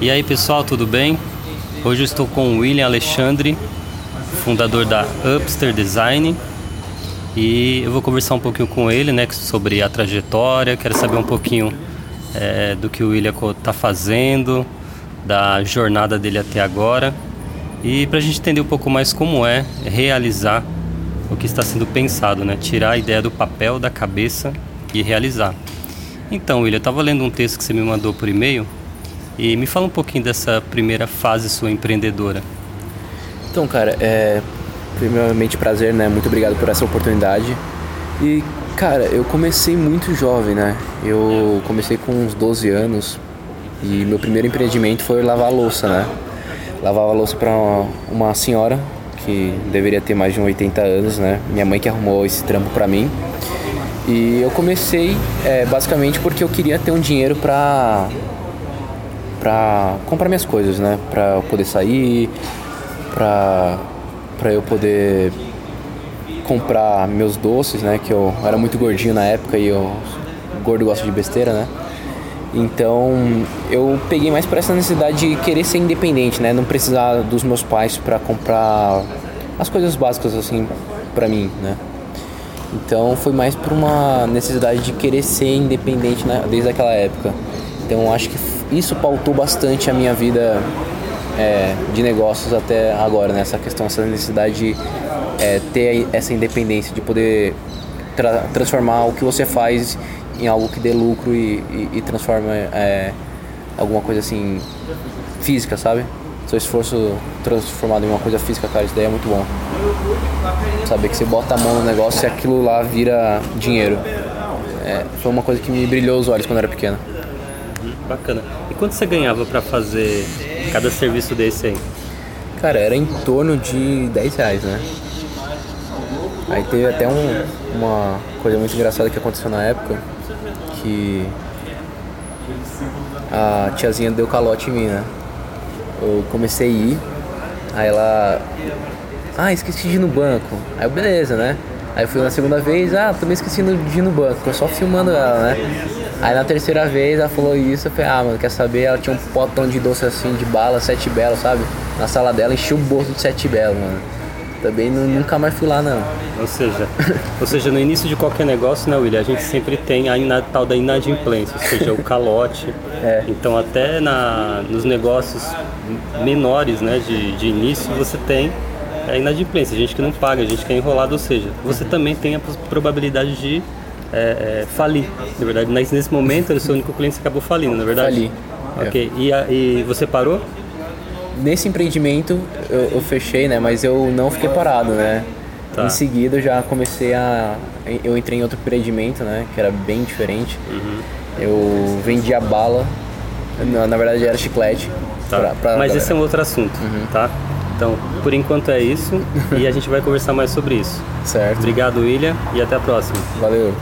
E aí pessoal, tudo bem? Hoje eu estou com o William Alexandre, fundador da Upster Design. E eu vou conversar um pouquinho com ele né, sobre a trajetória, quero saber um pouquinho é, do que o William está fazendo, da jornada dele até agora. E para a gente entender um pouco mais como é realizar o que está sendo pensado, né? tirar a ideia do papel, da cabeça e realizar. Então, William, eu estava lendo um texto que você me mandou por e-mail e me fala um pouquinho dessa primeira fase sua empreendedora. Então, cara, é primeiramente prazer, né? Muito obrigado por essa oportunidade. E, cara, eu comecei muito jovem, né? Eu comecei com uns 12 anos e meu primeiro empreendimento foi lavar louça, né? Lavava louça para uma, uma senhora que deveria ter mais de 80 anos, né? Minha mãe que arrumou esse trampo para mim. E eu comecei é, basicamente porque eu queria ter um dinheiro para para comprar minhas coisas, né? Para eu poder sair, para para eu poder comprar meus doces, né? Que eu era muito gordinho na época e eu gordo gosta de besteira, né? Então eu peguei mais por essa necessidade de querer ser independente, né? Não precisar dos meus pais para comprar as coisas básicas assim para mim, né? Então foi mais por uma necessidade de querer ser independente né? desde aquela época. Então acho que isso pautou bastante a minha vida é, de negócios até agora, né? Essa questão, essa necessidade de é, ter essa independência, de poder tra transformar o que você faz em algo que dê lucro e, e, e transforma é, alguma coisa assim física, sabe? Seu esforço transformado em uma coisa física, cara, isso daí é muito bom. Saber que você bota a mão no negócio e aquilo lá vira dinheiro. É, foi uma coisa que me brilhou os olhos quando eu era pequeno. Bacana. E quanto você ganhava para fazer cada serviço desse aí? Cara, era em torno de 10 reais, né? Aí teve até um, uma coisa muito engraçada que aconteceu na época, que a tiazinha deu calote em mim, né? Eu comecei a ir, aí ela. Ah, esqueci de ir no banco. Aí eu, beleza, né? Aí eu fui na segunda vez, ah, também esqueci de ir no banco, tô só filmando ela, né? Aí na terceira vez ela falou isso, eu falei, ah, mano, quer saber? Ela tinha um potão de doce assim, de bala, sete belos, sabe? Na sala dela, enchi o bolso de sete belos, mano. Também não, nunca mais fui lá, não. Ou seja, ou seja, no início de qualquer negócio, né, William, a gente sempre tem a tal da inadimplência, ou seja, o calote. É. Então, até na, nos negócios menores, né, de, de início, você tem a inadimplência, gente que não paga, gente que é enrolado, ou seja, você também tem a probabilidade de é, é, falir, na verdade. Mas nesse momento, o seu único cliente acabou falindo, na verdade? Fali. Ok. É. E, a, e você parou? Nesse empreendimento eu, eu, fechei, né? Mas eu não fiquei parado, né? Tá. Em seguida eu já comecei a... Eu entrei em outro empreendimento, né? Que era bem diferente. Uhum. Eu vendia bala. Na, na verdade era chiclete. Tá. Pra, pra Mas esse é um outro assunto, uhum. tá? Então, por enquanto é isso e a gente vai conversar mais sobre isso. Certo. Obrigado, William, e até a próxima. Valeu.